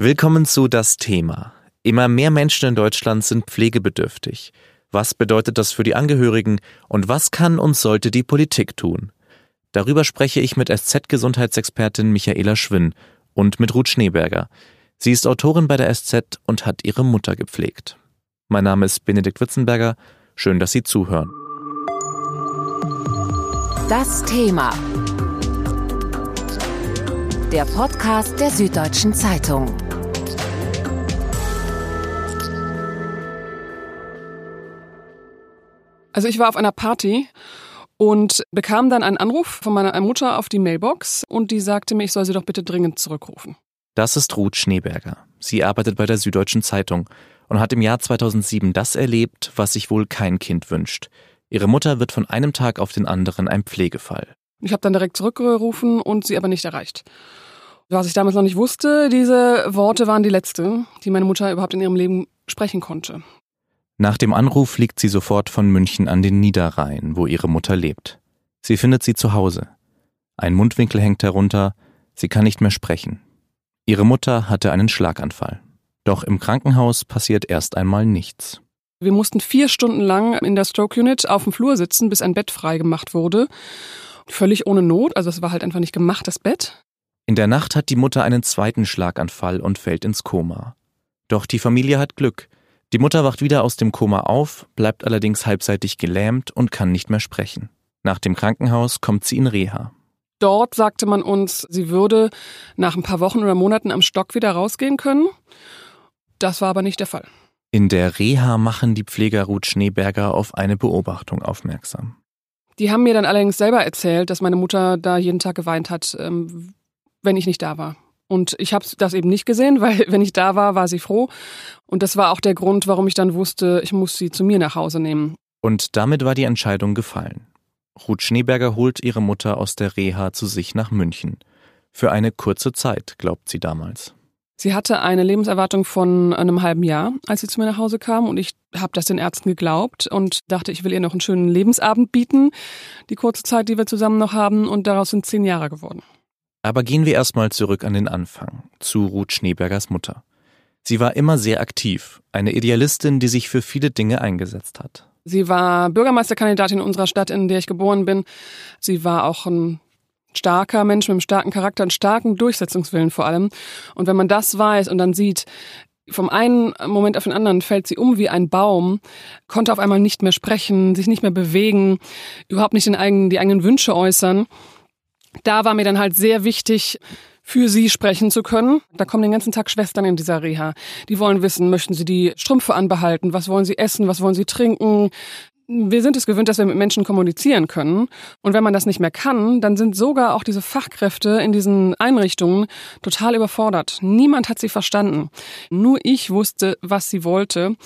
Willkommen zu Das Thema. Immer mehr Menschen in Deutschland sind pflegebedürftig. Was bedeutet das für die Angehörigen und was kann und sollte die Politik tun? Darüber spreche ich mit SZ-Gesundheitsexpertin Michaela Schwinn und mit Ruth Schneeberger. Sie ist Autorin bei der SZ und hat ihre Mutter gepflegt. Mein Name ist Benedikt Witzenberger. Schön, dass Sie zuhören. Das Thema. Der Podcast der Süddeutschen Zeitung. Also ich war auf einer Party und bekam dann einen Anruf von meiner Mutter auf die Mailbox und die sagte mir, ich soll sie doch bitte dringend zurückrufen. Das ist Ruth Schneeberger. Sie arbeitet bei der Süddeutschen Zeitung und hat im Jahr 2007 das erlebt, was sich wohl kein Kind wünscht. Ihre Mutter wird von einem Tag auf den anderen ein Pflegefall. Ich habe dann direkt zurückgerufen und sie aber nicht erreicht. Was ich damals noch nicht wusste, diese Worte waren die letzte, die meine Mutter überhaupt in ihrem Leben sprechen konnte. Nach dem Anruf fliegt sie sofort von München an den Niederrhein, wo ihre Mutter lebt. Sie findet sie zu Hause. Ein Mundwinkel hängt herunter, sie kann nicht mehr sprechen. Ihre Mutter hatte einen Schlaganfall. Doch im Krankenhaus passiert erst einmal nichts. Wir mussten vier Stunden lang in der Stroke Unit auf dem Flur sitzen, bis ein Bett frei gemacht wurde. Völlig ohne Not, also es war halt einfach nicht gemacht, das Bett. In der Nacht hat die Mutter einen zweiten Schlaganfall und fällt ins Koma. Doch die Familie hat Glück. Die Mutter wacht wieder aus dem Koma auf, bleibt allerdings halbseitig gelähmt und kann nicht mehr sprechen. Nach dem Krankenhaus kommt sie in Reha. Dort sagte man uns, sie würde nach ein paar Wochen oder Monaten am Stock wieder rausgehen können. Das war aber nicht der Fall. In der Reha machen die Pfleger Ruth Schneeberger auf eine Beobachtung aufmerksam. Die haben mir dann allerdings selber erzählt, dass meine Mutter da jeden Tag geweint hat, ähm, wenn ich nicht da war. Und ich habe das eben nicht gesehen, weil wenn ich da war, war sie froh. Und das war auch der Grund, warum ich dann wusste, ich muss sie zu mir nach Hause nehmen. Und damit war die Entscheidung gefallen. Ruth Schneeberger holt ihre Mutter aus der Reha zu sich nach München. Für eine kurze Zeit, glaubt sie damals. Sie hatte eine Lebenserwartung von einem halben Jahr, als sie zu mir nach Hause kam. Und ich habe das den Ärzten geglaubt und dachte, ich will ihr noch einen schönen Lebensabend bieten, die kurze Zeit, die wir zusammen noch haben. Und daraus sind zehn Jahre geworden. Aber gehen wir erstmal zurück an den Anfang, zu Ruth Schneebergers Mutter. Sie war immer sehr aktiv, eine Idealistin, die sich für viele Dinge eingesetzt hat. Sie war Bürgermeisterkandidatin in unserer Stadt, in der ich geboren bin. Sie war auch ein starker Mensch mit einem starken Charakter, einen starken Durchsetzungswillen vor allem. Und wenn man das weiß und dann sieht, vom einen Moment auf den anderen fällt sie um wie ein Baum, konnte auf einmal nicht mehr sprechen, sich nicht mehr bewegen, überhaupt nicht den eigenen, die eigenen Wünsche äußern da war mir dann halt sehr wichtig, für sie sprechen zu können. Da kommen den ganzen Tag Schwestern in dieser Reha. Die wollen wissen, möchten sie die Strümpfe anbehalten? Was wollen sie essen? Was wollen sie trinken? Wir sind es gewöhnt, dass wir mit Menschen kommunizieren können. Und wenn man das nicht mehr kann, dann sind sogar auch diese Fachkräfte in diesen Einrichtungen total überfordert. Niemand hat sie verstanden. Nur ich wusste, was sie wollte.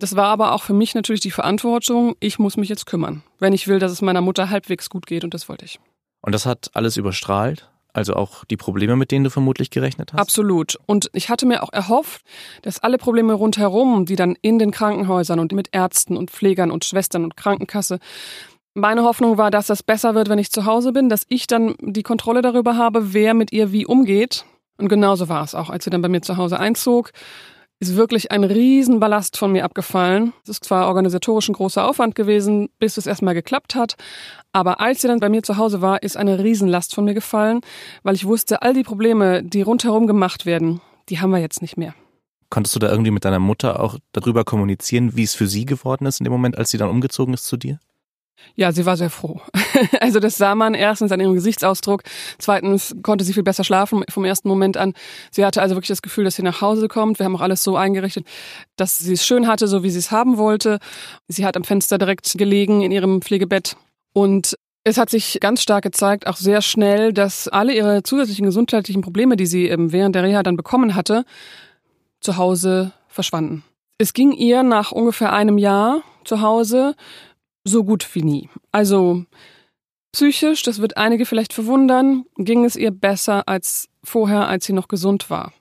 Das war aber auch für mich natürlich die Verantwortung, ich muss mich jetzt kümmern, wenn ich will, dass es meiner Mutter halbwegs gut geht. Und das wollte ich. Und das hat alles überstrahlt? Also auch die Probleme, mit denen du vermutlich gerechnet hast? Absolut. Und ich hatte mir auch erhofft, dass alle Probleme rundherum, die dann in den Krankenhäusern und mit Ärzten und Pflegern und Schwestern und Krankenkasse, meine Hoffnung war, dass das besser wird, wenn ich zu Hause bin, dass ich dann die Kontrolle darüber habe, wer mit ihr wie umgeht. Und genauso war es auch, als sie dann bei mir zu Hause einzog ist wirklich ein Riesenballast von mir abgefallen. Es ist zwar organisatorisch ein großer Aufwand gewesen, bis es erstmal geklappt hat, aber als sie dann bei mir zu Hause war, ist eine Riesenlast von mir gefallen, weil ich wusste, all die Probleme, die rundherum gemacht werden, die haben wir jetzt nicht mehr. Konntest du da irgendwie mit deiner Mutter auch darüber kommunizieren, wie es für sie geworden ist in dem Moment, als sie dann umgezogen ist zu dir? Ja, sie war sehr froh. Also das sah man erstens an ihrem Gesichtsausdruck. Zweitens konnte sie viel besser schlafen vom ersten Moment an. Sie hatte also wirklich das Gefühl, dass sie nach Hause kommt. Wir haben auch alles so eingerichtet, dass sie es schön hatte, so wie sie es haben wollte. Sie hat am Fenster direkt gelegen in ihrem Pflegebett. Und es hat sich ganz stark gezeigt, auch sehr schnell, dass alle ihre zusätzlichen gesundheitlichen Probleme, die sie während der Reha dann bekommen hatte, zu Hause verschwanden. Es ging ihr nach ungefähr einem Jahr zu Hause so gut wie nie. Also psychisch, das wird einige vielleicht verwundern, ging es ihr besser als vorher, als sie noch gesund war.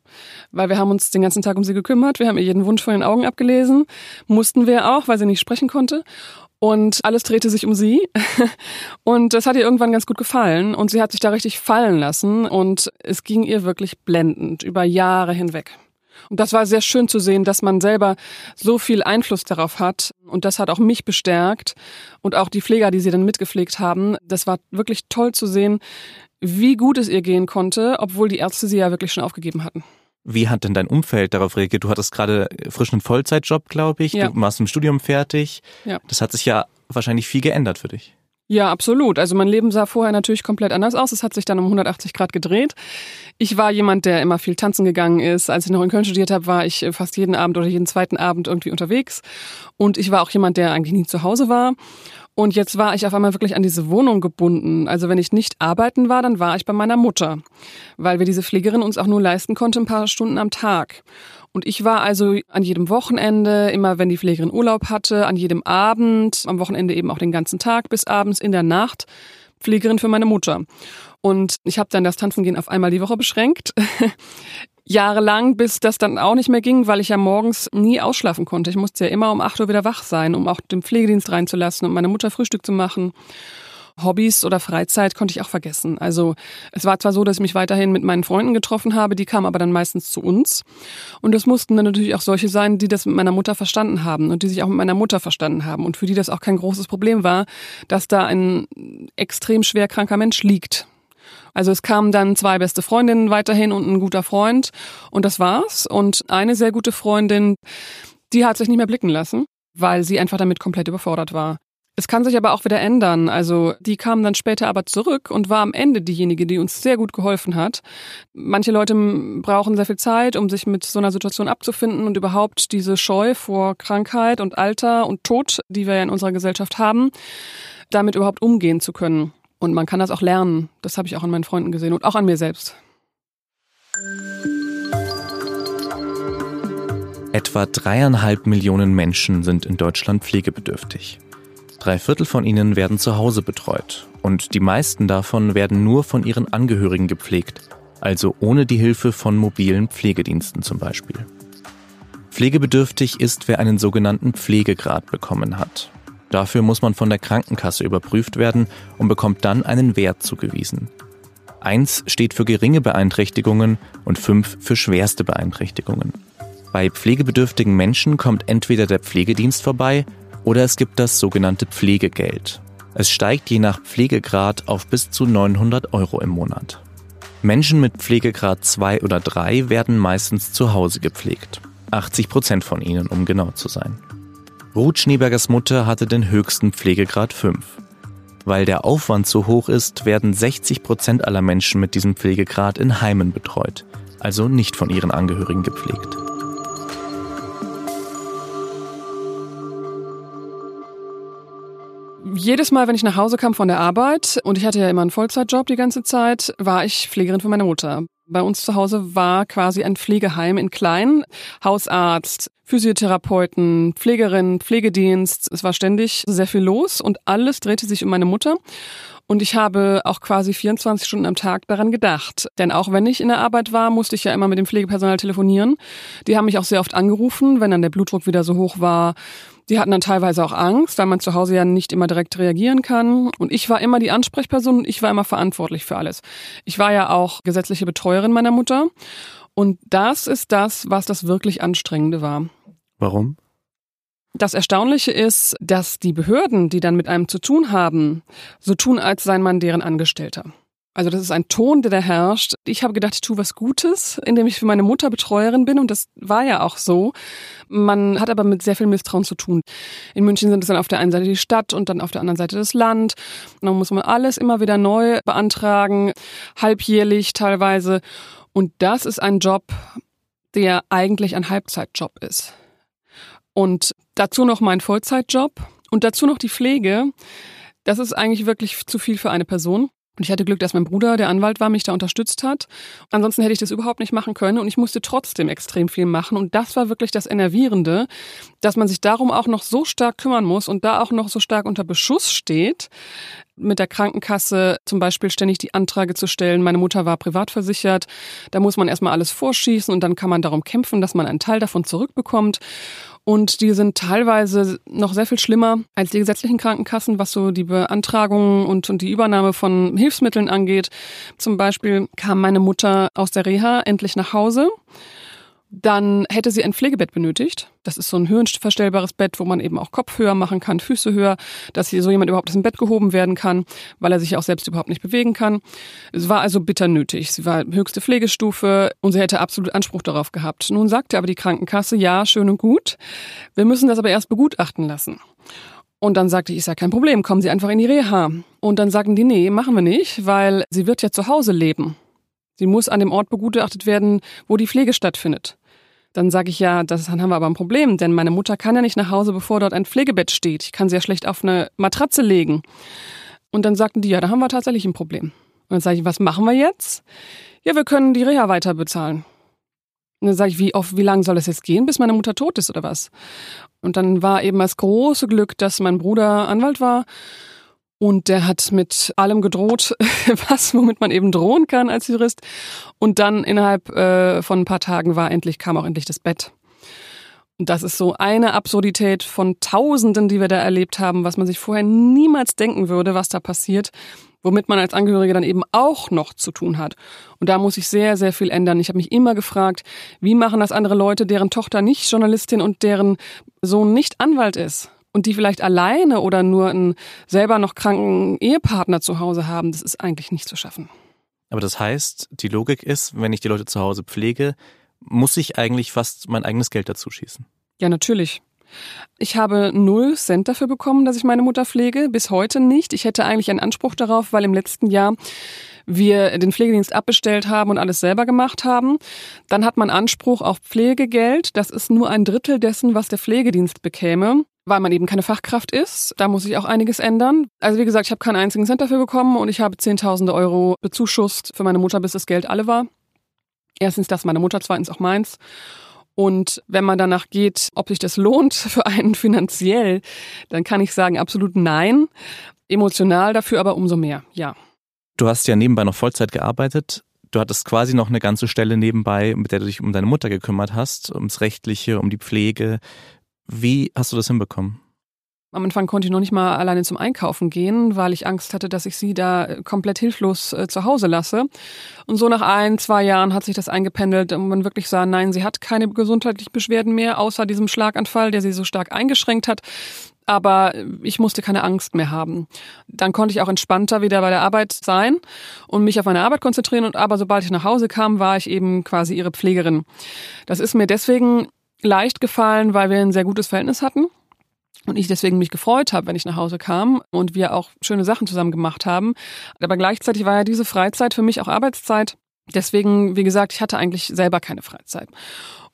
Weil wir haben uns den ganzen Tag um sie gekümmert, wir haben ihr jeden Wunsch von den Augen abgelesen, mussten wir auch, weil sie nicht sprechen konnte. Und alles drehte sich um sie. Und das hat ihr irgendwann ganz gut gefallen. Und sie hat sich da richtig fallen lassen. Und es ging ihr wirklich blendend über Jahre hinweg. Und das war sehr schön zu sehen, dass man selber so viel Einfluss darauf hat. Und das hat auch mich bestärkt und auch die Pfleger, die sie dann mitgepflegt haben. Das war wirklich toll zu sehen, wie gut es ihr gehen konnte, obwohl die Ärzte sie ja wirklich schon aufgegeben hatten. Wie hat denn dein Umfeld darauf reagiert? Du hattest gerade frisch einen Vollzeitjob, glaube ich. Ja. Du warst im Studium fertig. Ja. Das hat sich ja wahrscheinlich viel geändert für dich. Ja, absolut. Also mein Leben sah vorher natürlich komplett anders aus. Es hat sich dann um 180 Grad gedreht. Ich war jemand, der immer viel tanzen gegangen ist. Als ich noch in Köln studiert habe, war ich fast jeden Abend oder jeden zweiten Abend irgendwie unterwegs. Und ich war auch jemand, der eigentlich nie zu Hause war. Und jetzt war ich auf einmal wirklich an diese Wohnung gebunden. Also wenn ich nicht arbeiten war, dann war ich bei meiner Mutter, weil wir diese Pflegerin uns auch nur leisten konnte, ein paar Stunden am Tag. Und ich war also an jedem Wochenende, immer wenn die Pflegerin Urlaub hatte, an jedem Abend, am Wochenende eben auch den ganzen Tag bis abends in der Nacht Pflegerin für meine Mutter. Und ich habe dann das Tanzengehen auf einmal die Woche beschränkt. Jahrelang, bis das dann auch nicht mehr ging, weil ich ja morgens nie ausschlafen konnte. Ich musste ja immer um acht Uhr wieder wach sein, um auch den Pflegedienst reinzulassen und meine Mutter Frühstück zu machen. Hobbys oder Freizeit konnte ich auch vergessen. Also es war zwar so, dass ich mich weiterhin mit meinen Freunden getroffen habe, die kamen aber dann meistens zu uns. Und es mussten dann natürlich auch solche sein, die das mit meiner Mutter verstanden haben und die sich auch mit meiner Mutter verstanden haben und für die das auch kein großes Problem war, dass da ein extrem schwer kranker Mensch liegt. Also es kamen dann zwei beste Freundinnen weiterhin und ein guter Freund und das war's. Und eine sehr gute Freundin, die hat sich nicht mehr blicken lassen, weil sie einfach damit komplett überfordert war. Es kann sich aber auch wieder ändern. Also die kam dann später aber zurück und war am Ende diejenige, die uns sehr gut geholfen hat. Manche Leute brauchen sehr viel Zeit, um sich mit so einer Situation abzufinden und überhaupt diese Scheu vor Krankheit und Alter und Tod, die wir ja in unserer Gesellschaft haben, damit überhaupt umgehen zu können. Und man kann das auch lernen. Das habe ich auch an meinen Freunden gesehen und auch an mir selbst. Etwa dreieinhalb Millionen Menschen sind in Deutschland pflegebedürftig. Drei Viertel von ihnen werden zu Hause betreut und die meisten davon werden nur von ihren Angehörigen gepflegt, also ohne die Hilfe von mobilen Pflegediensten zum Beispiel. Pflegebedürftig ist, wer einen sogenannten Pflegegrad bekommen hat. Dafür muss man von der Krankenkasse überprüft werden und bekommt dann einen Wert zugewiesen. Eins steht für geringe Beeinträchtigungen und fünf für schwerste Beeinträchtigungen. Bei pflegebedürftigen Menschen kommt entweder der Pflegedienst vorbei oder es gibt das sogenannte Pflegegeld. Es steigt je nach Pflegegrad auf bis zu 900 Euro im Monat. Menschen mit Pflegegrad 2 oder 3 werden meistens zu Hause gepflegt. 80 Prozent von ihnen, um genau zu sein. Ruth Schneebergers Mutter hatte den höchsten Pflegegrad 5. Weil der Aufwand so hoch ist, werden 60 Prozent aller Menschen mit diesem Pflegegrad in Heimen betreut, also nicht von ihren Angehörigen gepflegt. Jedes Mal, wenn ich nach Hause kam von der Arbeit, und ich hatte ja immer einen Vollzeitjob die ganze Zeit, war ich Pflegerin für meine Mutter. Bei uns zu Hause war quasi ein Pflegeheim in klein. Hausarzt, Physiotherapeuten, Pflegerin, Pflegedienst. Es war ständig sehr viel los und alles drehte sich um meine Mutter. Und ich habe auch quasi 24 Stunden am Tag daran gedacht. Denn auch wenn ich in der Arbeit war, musste ich ja immer mit dem Pflegepersonal telefonieren. Die haben mich auch sehr oft angerufen, wenn dann der Blutdruck wieder so hoch war die hatten dann teilweise auch Angst, weil man zu Hause ja nicht immer direkt reagieren kann. Und ich war immer die Ansprechperson und ich war immer verantwortlich für alles. Ich war ja auch gesetzliche Betreuerin meiner Mutter. Und das ist das, was das wirklich Anstrengende war. Warum? Das Erstaunliche ist, dass die Behörden, die dann mit einem zu tun haben, so tun, als sei man deren Angestellter. Also das ist ein Ton, der da herrscht. Ich habe gedacht, ich tue was Gutes, indem ich für meine Mutter Betreuerin bin und das war ja auch so. Man hat aber mit sehr viel Misstrauen zu tun. In München sind es dann auf der einen Seite die Stadt und dann auf der anderen Seite das Land. Und dann muss man alles immer wieder neu beantragen, halbjährlich teilweise. Und das ist ein Job, der eigentlich ein Halbzeitjob ist. Und dazu noch mein Vollzeitjob und dazu noch die Pflege. Das ist eigentlich wirklich zu viel für eine Person. Und ich hatte Glück, dass mein Bruder, der Anwalt war, mich da unterstützt hat. Ansonsten hätte ich das überhaupt nicht machen können und ich musste trotzdem extrem viel machen. Und das war wirklich das Enervierende, dass man sich darum auch noch so stark kümmern muss und da auch noch so stark unter Beschuss steht, mit der Krankenkasse zum Beispiel ständig die Anträge zu stellen. Meine Mutter war privat versichert. Da muss man erstmal alles vorschießen und dann kann man darum kämpfen, dass man einen Teil davon zurückbekommt. Und die sind teilweise noch sehr viel schlimmer als die gesetzlichen Krankenkassen, was so die Beantragung und, und die Übernahme von Hilfsmitteln angeht. Zum Beispiel kam meine Mutter aus der Reha endlich nach Hause Dann hätte sie ein Pflegebett benötigt. Das ist so ein höhenverstellbares Bett, wo man eben auch Kopf höher machen kann, Füße höher, dass hier so jemand überhaupt aus dem Bett gehoben werden kann, weil er sich auch selbst überhaupt nicht bewegen kann. Es war also bitter nötig. Sie war höchste Pflegestufe und sie hätte absolut Anspruch darauf gehabt. Nun sagte aber die Krankenkasse, ja, schön und gut. Wir müssen das aber erst begutachten lassen. Und dann sagte ich, ist ja kein Problem, kommen Sie einfach in die Reha. Und dann sagten die, nee, machen wir nicht, weil sie wird ja zu Hause leben. Sie muss an dem Ort begutachtet werden, wo die Pflege stattfindet. Dann sage ich ja, das, dann haben wir aber ein Problem, denn meine Mutter kann ja nicht nach Hause, bevor dort ein Pflegebett steht. Ich kann sie ja schlecht auf eine Matratze legen. Und dann sagten die, ja, da haben wir tatsächlich ein Problem. Und dann sage ich, was machen wir jetzt? Ja, wir können die Reha weiter bezahlen. Und dann sage ich, wie oft, wie lange soll das jetzt gehen, bis meine Mutter tot ist oder was? Und dann war eben das große Glück, dass mein Bruder Anwalt war und der hat mit allem gedroht, was, womit man eben drohen kann als Jurist. Und dann innerhalb äh, von ein paar Tagen war endlich, kam auch endlich das Bett. Und das ist so eine Absurdität von Tausenden, die wir da erlebt haben, was man sich vorher niemals denken würde, was da passiert, womit man als Angehörige dann eben auch noch zu tun hat. Und da muss ich sehr, sehr viel ändern. Ich habe mich immer gefragt, wie machen das andere Leute, deren Tochter nicht Journalistin und deren Sohn nicht Anwalt ist? Und die vielleicht alleine oder nur einen selber noch kranken Ehepartner zu Hause haben, das ist eigentlich nicht zu schaffen. Aber das heißt, die Logik ist, wenn ich die Leute zu Hause pflege, muss ich eigentlich fast mein eigenes Geld dazu schießen. Ja, natürlich. Ich habe null Cent dafür bekommen, dass ich meine Mutter pflege, bis heute nicht. Ich hätte eigentlich einen Anspruch darauf, weil im letzten Jahr wir den Pflegedienst abbestellt haben und alles selber gemacht haben. Dann hat man Anspruch auf Pflegegeld. Das ist nur ein Drittel dessen, was der Pflegedienst bekäme weil man eben keine Fachkraft ist. Da muss sich auch einiges ändern. Also wie gesagt, ich habe keinen einzigen Cent dafür bekommen und ich habe Zehntausende Euro bezuschusst für meine Mutter, bis das Geld alle war. Erstens das meine Mutter, zweitens auch meins. Und wenn man danach geht, ob sich das lohnt für einen finanziell, dann kann ich sagen, absolut nein. Emotional dafür aber umso mehr, ja. Du hast ja nebenbei noch Vollzeit gearbeitet. Du hattest quasi noch eine ganze Stelle nebenbei, mit der du dich um deine Mutter gekümmert hast, ums Rechtliche, um die Pflege. Wie hast du das hinbekommen? Am Anfang konnte ich noch nicht mal alleine zum Einkaufen gehen, weil ich Angst hatte, dass ich sie da äh, komplett hilflos äh, zu Hause lasse. Und so nach ein, zwei Jahren hat sich das eingependelt und man wirklich sah, nein, sie hat keine gesundheitlichen Beschwerden mehr, außer diesem Schlaganfall, der sie so stark eingeschränkt hat. Aber ich musste keine Angst mehr haben. Dann konnte ich auch entspannter wieder bei der Arbeit sein und mich auf meine Arbeit konzentrieren. Und aber sobald ich nach Hause kam, war ich eben quasi ihre Pflegerin. Das ist mir deswegen leicht gefallen, weil wir ein sehr gutes Verhältnis hatten. Und ich deswegen mich gefreut habe, wenn ich nach Hause kam und wir auch schöne Sachen zusammen gemacht haben. Aber gleichzeitig war ja diese Freizeit für mich auch Arbeitszeit. Deswegen, wie gesagt, ich hatte eigentlich selber keine Freizeit.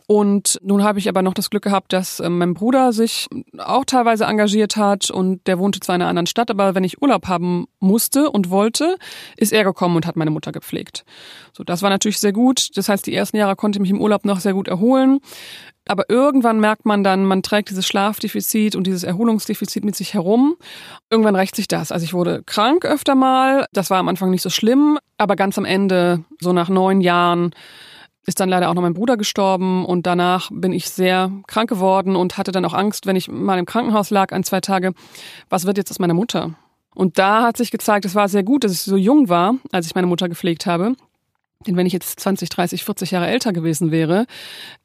Und nun habe ich aber noch das Glück gehabt, dass äh, mein Bruder sich auch teilweise engagiert hat und der wohnte zwar in einer anderen Stadt, aber wenn ich Urlaub haben musste und wollte, ist er gekommen und hat meine Mutter gepflegt. So, das war natürlich sehr gut. Das heißt, die ersten Jahre konnte ich mich im Urlaub noch sehr gut erholen. Aber irgendwann merkt man dann, man trägt dieses Schlafdefizit und dieses Erholungsdefizit mit sich herum. Irgendwann rächt sich das. Also ich wurde krank öfter mal. Das war am Anfang nicht so schlimm. Aber ganz am Ende, so nach neun Jahren, ist dann leider auch noch mein Bruder gestorben und danach bin ich sehr krank geworden und hatte dann auch Angst, wenn ich mal im Krankenhaus lag, ein, zwei Tage, was wird jetzt aus meiner Mutter? Und da hat sich gezeigt, es war sehr gut, dass ich so jung war, als ich meine Mutter gepflegt habe. Denn wenn ich jetzt 20, 30, 40 Jahre älter gewesen wäre,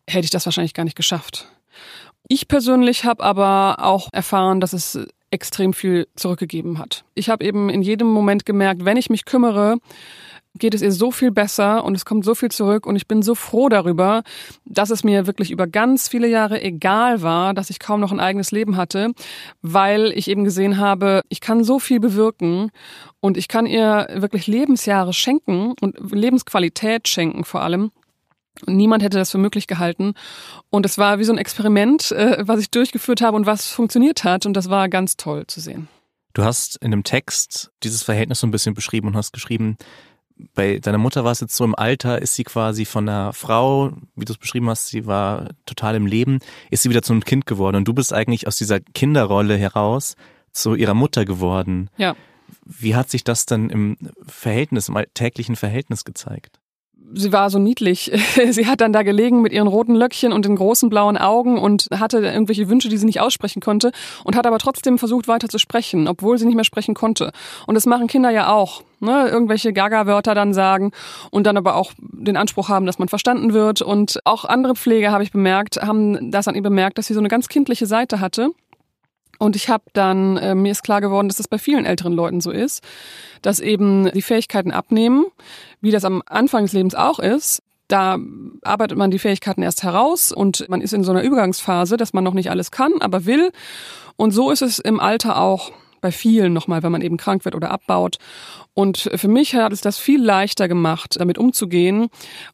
hätte ich das wahrscheinlich gar nicht geschafft. Ich persönlich habe aber auch erfahren, dass es extrem viel zurückgegeben hat. Ich habe eben in jedem Moment gemerkt, wenn ich mich kümmere, geht es ihr so viel besser und es kommt so viel zurück und ich bin so froh darüber, dass es mir wirklich über ganz viele Jahre egal war, dass ich kaum noch ein eigenes Leben hatte, weil ich eben gesehen habe, ich kann so viel bewirken und ich kann ihr wirklich Lebensjahre schenken und Lebensqualität schenken vor allem. Niemand hätte das für möglich gehalten. Und es war wie so ein Experiment, äh, was ich durchgeführt habe und was funktioniert hat. Und das war ganz toll zu sehen. Du hast in dem Text dieses Verhältnis so ein bisschen beschrieben und hast geschrieben, bei deiner Mutter war es jetzt so im Alter, ist sie quasi von einer Frau, wie du es beschrieben hast, sie war total im Leben, ist sie wieder zu einem Kind geworden und du bist eigentlich aus dieser Kinderrolle heraus zu ihrer Mutter geworden. Ja. Wie hat sich das dann im Verhältnis, im täglichen Verhältnis gezeigt? Sie war so niedlich. Sie hat dann da gelegen mit ihren roten Löckchen und den großen blauen Augen und hatte irgendwelche Wünsche, die sie nicht aussprechen konnte und hat aber trotzdem versucht weiter zu sprechen, obwohl sie nicht mehr sprechen konnte. Und das machen Kinder ja auch. Ne? Irgendwelche Gaga-Wörter dann sagen und dann aber auch den Anspruch haben, dass man verstanden wird. Und auch andere Pfleger, habe ich bemerkt, haben das an ihr bemerkt, dass sie so eine ganz kindliche Seite hatte. Und ich habe dann, äh, mir ist klar geworden, dass das bei vielen älteren Leuten so ist, dass eben die Fähigkeiten abnehmen, wie das am Anfang des Lebens auch ist. Da arbeitet man die Fähigkeiten erst heraus und man ist in so einer Übergangsphase, dass man noch nicht alles kann, aber will. Und so ist es im Alter auch bei vielen nochmal, wenn man eben krank wird oder abbaut. Und für mich hat es das viel leichter gemacht, damit umzugehen.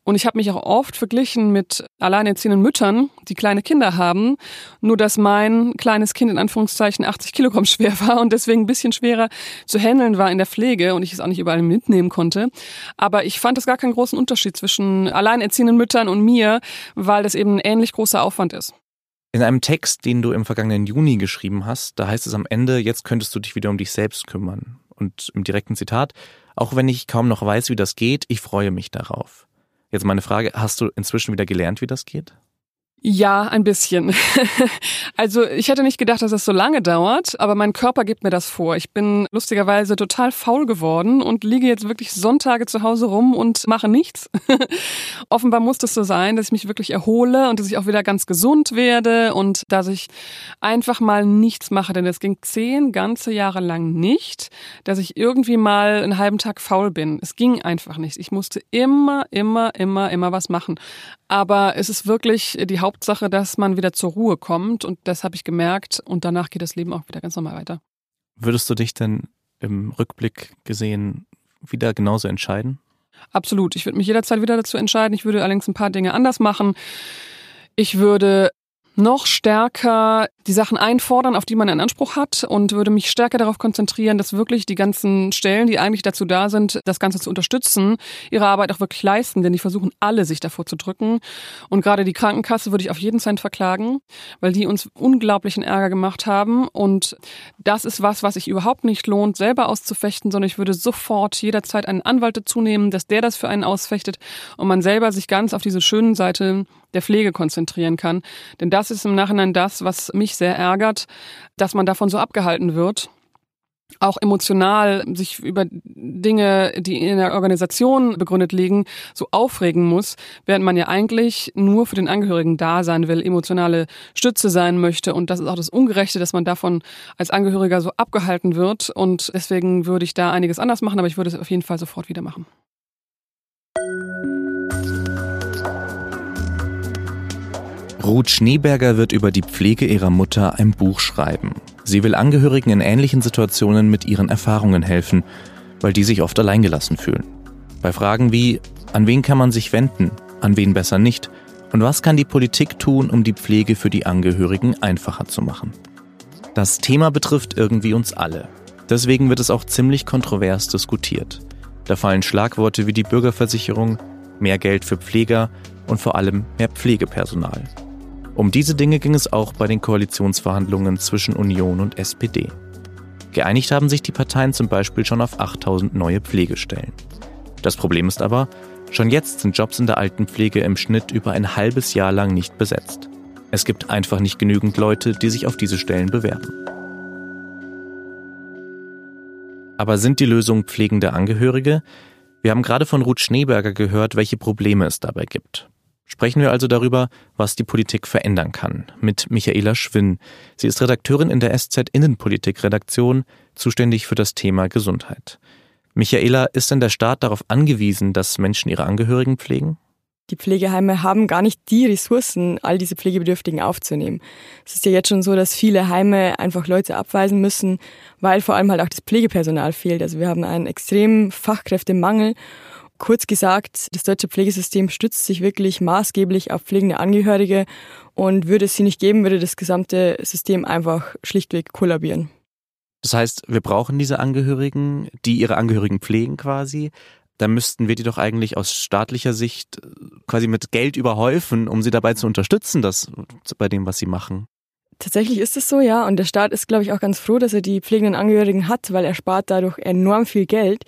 Und ich habe mich auch oft verglichen mit alleinerziehenden Müttern, die kleine Kinder haben. Nur dass mein kleines Kind in Anführungszeichen 80 Kilogramm schwer war und deswegen ein bisschen schwerer zu handeln war in der Pflege und ich es auch nicht überall mitnehmen konnte. Aber ich fand es gar keinen großen Unterschied zwischen alleinerziehenden Müttern und mir, weil das eben ein ähnlich großer Aufwand ist. In einem Text, den du im vergangenen Juni geschrieben hast, da heißt es am Ende, jetzt könntest du dich wieder um dich selbst kümmern. Und im direkten Zitat, auch wenn ich kaum noch weiß, wie das geht, ich freue mich darauf. Jetzt meine Frage, hast du inzwischen wieder gelernt, wie das geht? Ja, ein bisschen. also ich hätte nicht gedacht, dass es so lange dauert, aber mein Körper gibt mir das vor. Ich bin lustigerweise total faul geworden und liege jetzt wirklich Sonntage zu Hause rum und mache nichts. Offenbar muss das so sein, dass ich mich wirklich erhole und dass ich auch wieder ganz gesund werde und dass ich einfach mal nichts mache. Denn es ging zehn ganze Jahre lang nicht, dass ich irgendwie mal einen halben Tag faul bin. Es ging einfach nicht. Ich musste immer, immer, immer, immer was machen. Aber es ist wirklich die Hauptsache, dass man wieder zur Ruhe kommt und das habe ich gemerkt und danach geht das Leben auch wieder ganz normal weiter. Würdest du dich denn im Rückblick gesehen wieder genauso entscheiden? Absolut. Ich würde mich jederzeit wieder dazu entscheiden. Ich würde allerdings ein paar Dinge anders machen. Ich würde noch stärker die Sachen einfordern, auf die man einen Anspruch hat und würde mich stärker darauf konzentrieren, dass wirklich die ganzen Stellen, die eigentlich dazu da sind, das Ganze zu unterstützen, ihre Arbeit auch wirklich leisten, denn die versuchen alle, sich davor zu drücken. Und gerade die Krankenkasse würde ich auf jeden Cent verklagen, weil die uns unglaublichen Ärger gemacht haben. Und das ist was, was sich überhaupt nicht lohnt, selber auszufechten, sondern ich würde sofort jederzeit einen Anwalt dazu nehmen, dass der das für einen ausfechtet und man selber sich ganz auf diese schönen Seite der Pflege konzentrieren kann. Denn das ist im Nachhinein das, was mich sehr ärgert, dass man davon so abgehalten wird auch emotional sich über Dinge, die in der Organisation begründet liegen, so aufregen muss, während man ja eigentlich nur für den Angehörigen da sein will, emotionale Stütze sein möchte. Und das ist auch das Ungerechte, dass man davon als Angehöriger so abgehalten wird. Und deswegen würde ich da einiges anders machen, aber ich würde es auf jeden Fall sofort wieder machen. Ruth Schneeberger wird über die Pflege ihrer Mutter ein Buch schreiben. Sie will Angehörigen in ähnlichen Situationen mit ihren Erfahrungen helfen, weil die sich oft alleingelassen fühlen. Bei Fragen wie, an wen kann man sich wenden, an wen besser nicht und was kann die Politik tun, um die Pflege für die Angehörigen einfacher zu machen. Das Thema betrifft irgendwie uns alle. Deswegen wird es auch ziemlich kontrovers diskutiert. Da fallen Schlagworte wie die Bürgerversicherung, mehr Geld für Pfleger und vor allem mehr Pflegepersonal. Um diese Dinge ging es auch bei den Koalitionsverhandlungen zwischen Union und SPD. Geeinigt haben sich die Parteien zum Beispiel schon auf 8000 neue Pflegestellen. Das Problem ist aber, schon jetzt sind Jobs in der Altenpflege im Schnitt über ein halbes Jahr lang nicht besetzt. Es gibt einfach nicht genügend Leute, die sich auf diese Stellen bewerben. Aber sind die Lösungen pflegende Angehörige? Wir haben gerade von Ruth Schneeberger gehört, welche Probleme es dabei gibt. Sprechen wir also darüber, was die Politik verändern kann, mit Michaela Schwinn. Sie ist Redakteurin in der SZ Innenpolitik-Redaktion, zuständig für das Thema Gesundheit. Michaela, ist denn der Staat darauf angewiesen, dass Menschen ihre Angehörigen pflegen? Die Pflegeheime haben gar nicht die Ressourcen, all diese Pflegebedürftigen aufzunehmen. Es ist ja jetzt schon so, dass viele Heime einfach Leute abweisen müssen, weil vor allem halt auch das Pflegepersonal fehlt. Also wir haben einen extremen Fachkräftemangel Kurz gesagt, das deutsche Pflegesystem stützt sich wirklich maßgeblich auf pflegende Angehörige und würde es sie nicht geben, würde das gesamte System einfach schlichtweg kollabieren. Das heißt, wir brauchen diese Angehörigen, die ihre Angehörigen pflegen quasi. Da müssten wir die doch eigentlich aus staatlicher Sicht quasi mit Geld überhäufen, um sie dabei zu unterstützen, das bei dem, was sie machen. Tatsächlich ist es so, ja. Und der Staat ist, glaube ich, auch ganz froh, dass er die pflegenden Angehörigen hat, weil er spart dadurch enorm viel Geld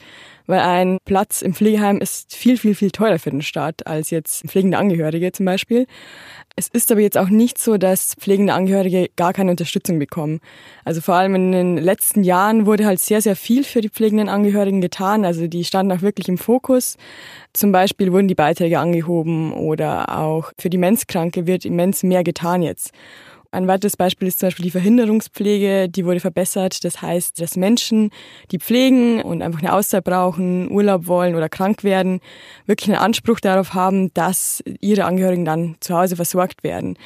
weil ein Platz im Pflegeheim ist viel, viel, viel teurer für den Staat als jetzt pflegende Angehörige zum Beispiel. Es ist aber jetzt auch nicht so, dass pflegende Angehörige gar keine Unterstützung bekommen. Also vor allem in den letzten Jahren wurde halt sehr, sehr viel für die pflegenden Angehörigen getan. Also die standen auch wirklich im Fokus. Zum Beispiel wurden die Beiträge angehoben oder auch für die Demenzkranke wird immens mehr getan jetzt. Ein weiteres Beispiel ist zum Beispiel die Verhinderungspflege, die wurde verbessert. Das heißt, dass Menschen, die pflegen und einfach eine Auszeit brauchen, Urlaub wollen oder krank werden, wirklich einen Anspruch darauf haben, dass ihre Angehörigen dann zu Hause versorgt werden.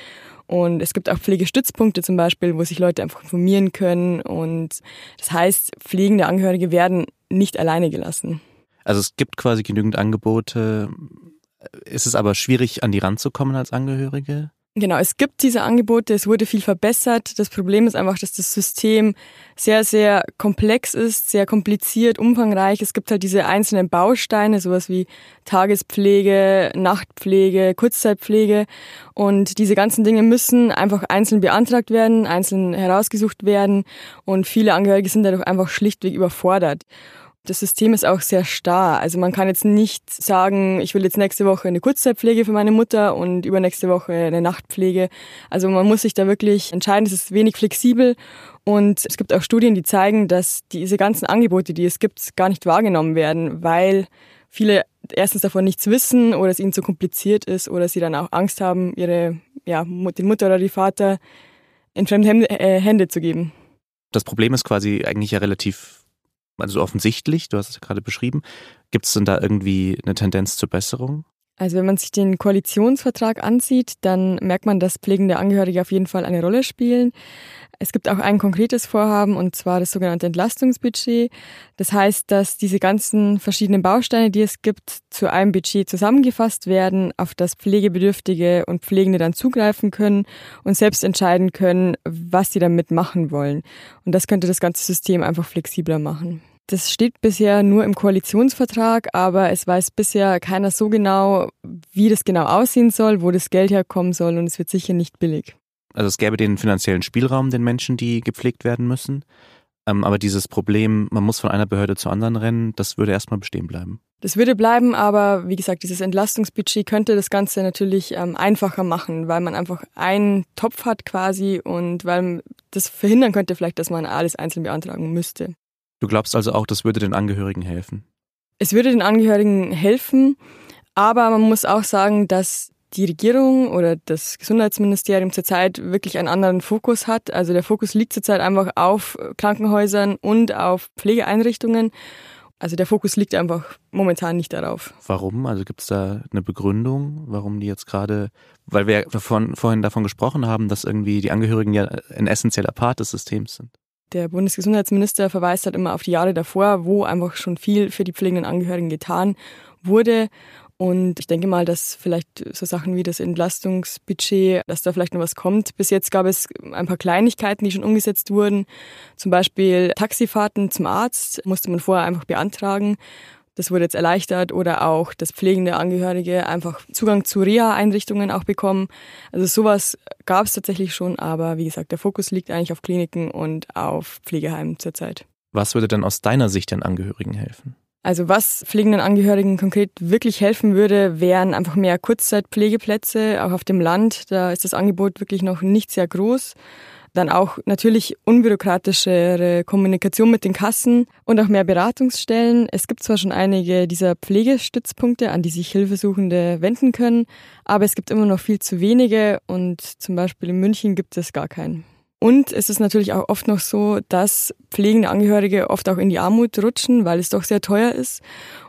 Und es gibt auch Pflegestützpunkte zum Beispiel, wo sich Leute einfach informieren können. Und das heißt, pflegende Angehörige werden nicht alleine gelassen. Also es gibt quasi genügend Angebote. Ist es aber schwierig, an die ranzukommen als Angehörige? Genau, es gibt diese Angebote, es wurde viel verbessert. Das Problem ist einfach, dass das System sehr, sehr komplex ist, sehr kompliziert, umfangreich. Es gibt halt diese einzelnen Bausteine, sowas wie Tagespflege, Nachtpflege, Kurzzeitpflege. Und diese ganzen Dinge müssen einfach einzeln beantragt werden, einzeln herausgesucht werden. Und viele Angehörige sind dadurch einfach schlichtweg überfordert. Das System ist auch sehr starr. Also man kann jetzt nicht sagen, ich will jetzt nächste Woche eine Kurzzeitpflege für meine Mutter und übernächste Woche eine Nachtpflege. Also man muss sich da wirklich entscheiden. Es ist wenig flexibel und es gibt auch Studien, die zeigen, dass diese ganzen Angebote, die es gibt, gar nicht wahrgenommen werden, weil viele erstens davon nichts wissen oder es ihnen zu kompliziert ist oder sie dann auch Angst haben, ihre, ja, den Mutter oder die Vater in fremde äh, Hände zu geben. Das Problem ist quasi eigentlich ja relativ also offensichtlich, du hast es ja gerade beschrieben. Gibt es denn da irgendwie eine Tendenz zur Besserung? Also wenn man sich den Koalitionsvertrag ansieht, dann merkt man, dass pflegende Angehörige auf jeden Fall eine Rolle spielen. Es gibt auch ein konkretes Vorhaben und zwar das sogenannte Entlastungsbudget. Das heißt, dass diese ganzen verschiedenen Bausteine, die es gibt, zu einem Budget zusammengefasst werden, auf das Pflegebedürftige und Pflegende dann zugreifen können und selbst entscheiden können, was sie damit machen wollen. Und das könnte das ganze System einfach flexibler machen. Das steht bisher nur im Koalitionsvertrag, aber es weiß bisher keiner so genau, wie das genau aussehen soll, wo das Geld herkommen soll und es wird sicher nicht billig. Also es gäbe den finanziellen Spielraum den Menschen, die gepflegt werden müssen. Ähm, aber dieses Problem, man muss von einer Behörde zur anderen rennen, das würde erstmal bestehen bleiben. Das würde bleiben, aber wie gesagt, dieses Entlastungsbudget könnte das Ganze natürlich ähm, einfacher machen, weil man einfach einen Topf hat quasi und weil das verhindern könnte vielleicht, dass man alles einzeln beantragen müsste. Du glaubst also auch, das würde den Angehörigen helfen? Es würde den Angehörigen helfen, aber man muss auch sagen, dass die Regierung oder das Gesundheitsministerium zurzeit wirklich einen anderen Fokus hat. Also der Fokus liegt zurzeit einfach auf Krankenhäusern und auf Pflegeeinrichtungen. Also der Fokus liegt einfach momentan nicht darauf. Warum? Also gibt es da eine Begründung, warum die jetzt gerade, weil wir davon, vorhin davon gesprochen haben, dass irgendwie die Angehörigen ja ein essentieller Part des Systems sind. Der Bundesgesundheitsminister verweist halt immer auf die Jahre davor, wo einfach schon viel für die pflegenden Angehörigen getan wurde. Und ich denke mal, dass vielleicht so Sachen wie das Entlastungsbudget, dass da vielleicht noch was kommt. Bis jetzt gab es ein paar Kleinigkeiten, die schon umgesetzt wurden. Zum Beispiel Taxifahrten zum Arzt musste man vorher einfach beantragen. Das wurde jetzt erleichtert oder auch, dass pflegende Angehörige einfach Zugang zu Reha-Einrichtungen auch bekommen. Also sowas gab es tatsächlich schon, aber wie gesagt, der Fokus liegt eigentlich auf Kliniken und auf Pflegeheimen zurzeit. Was würde denn aus deiner Sicht den Angehörigen helfen? Also was pflegenden Angehörigen konkret wirklich helfen würde, wären einfach mehr Kurzzeitpflegeplätze, auch auf dem Land. Da ist das Angebot wirklich noch nicht sehr groß. Dann auch natürlich unbürokratischere Kommunikation mit den Kassen und auch mehr Beratungsstellen. Es gibt zwar schon einige dieser Pflegestützpunkte, an die sich Hilfesuchende wenden können, aber es gibt immer noch viel zu wenige und zum Beispiel in München gibt es gar keinen. Und es ist natürlich auch oft noch so, dass pflegende Angehörige oft auch in die Armut rutschen, weil es doch sehr teuer ist.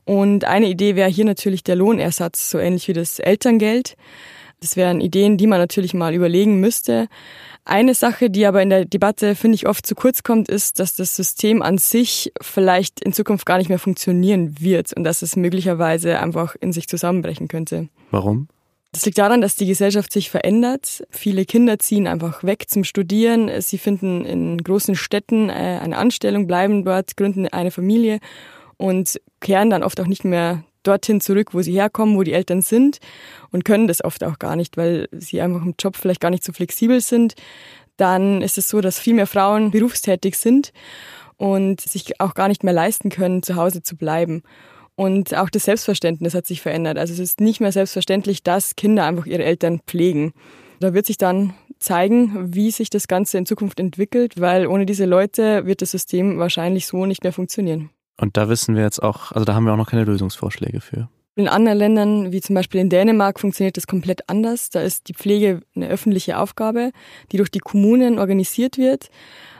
Und eine Idee wäre hier natürlich der Lohnersatz, so ähnlich wie das Elterngeld. Das wären Ideen, die man natürlich mal überlegen müsste. Eine Sache, die aber in der Debatte, finde ich, oft zu kurz kommt, ist, dass das System an sich vielleicht in Zukunft gar nicht mehr funktionieren wird und dass es möglicherweise einfach in sich zusammenbrechen könnte. Warum? Das liegt daran, dass die Gesellschaft sich verändert. Viele Kinder ziehen einfach weg zum Studieren. Sie finden in großen Städten äh, eine Anstellung, bleiben dort, gründen eine Familie und kehren dann oft auch nicht mehr dorthin zurück, wo sie herkommen, wo die Eltern sind und können das oft auch gar nicht, weil sie einfach im Job vielleicht gar nicht so flexibel sind. Dann ist es so, dass viel mehr Frauen berufstätig sind und sich auch gar nicht mehr leisten können, zu Hause zu bleiben. Und auch das Selbstverständnis hat sich verändert. Also es ist nicht mehr selbstverständlich, dass Kinder einfach ihre Eltern pflegen. Da wird sich dann zeigen, wie sich das Ganze in Zukunft entwickelt, weil ohne diese Leute wird das System wahrscheinlich so nicht mehr funktionieren. Und da wissen wir jetzt auch, also da haben wir auch noch keine Lösungsvorschläge für. In anderen Ländern, wie zum Beispiel in Dänemark, funktioniert das komplett anders. Da ist die Pflege eine öffentliche Aufgabe, die durch die Kommunen organisiert wird.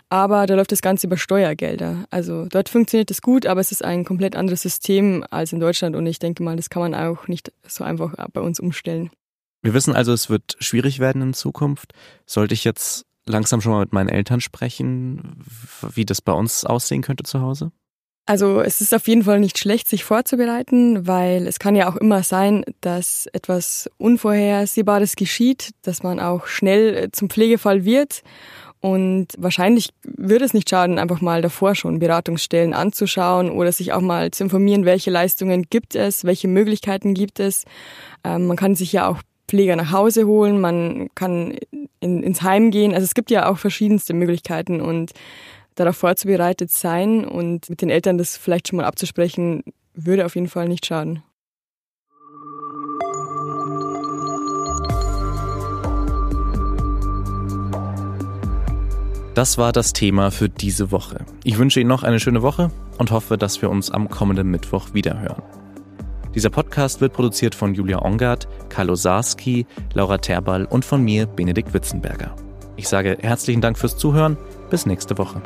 Aber da läuft das Ganze über Steuergelder. Also dort funktioniert das gut, aber es ist ein komplett anderes System als in Deutschland und ich denke mal, das kann man auch nicht so einfach bei uns umstellen. Wir wissen also, es wird schwierig werden in Zukunft. Sollte ich jetzt langsam schon mal mit meinen Eltern sprechen, wie das bei uns aussehen könnte zu Hause? Also es ist auf jeden Fall nicht schlecht, sich vorzubereiten, weil es kann ja auch immer sein, dass etwas Unvorhersehbares geschieht, dass man auch schnell äh, zum Pflegefall wird. Und wahrscheinlich würde es nicht schaden, einfach mal davor schon Beratungsstellen anzuschauen oder sich auch mal zu informieren, welche Leistungen gibt es, welche Möglichkeiten gibt es. Ähm, man kann sich ja auch Pfleger nach Hause holen, man kann in, ins Heim gehen. Also es gibt ja auch verschiedenste Möglichkeiten und darauf vorzubereitet sein und mit den Eltern das vielleicht schon mal abzusprechen, würde auf jeden Fall nicht schaden. Das war das Thema für diese Woche. Ich wünsche Ihnen noch eine schöne Woche und hoffe, dass wir uns am kommenden Mittwoch wiederhören. Dieser Podcast wird produziert von Julia Ongard, Karl Osarski, Laura Terball und von mir, Benedikt Witzenberger. Ich sage herzlichen Dank fürs Zuhören. Bis nächste Woche.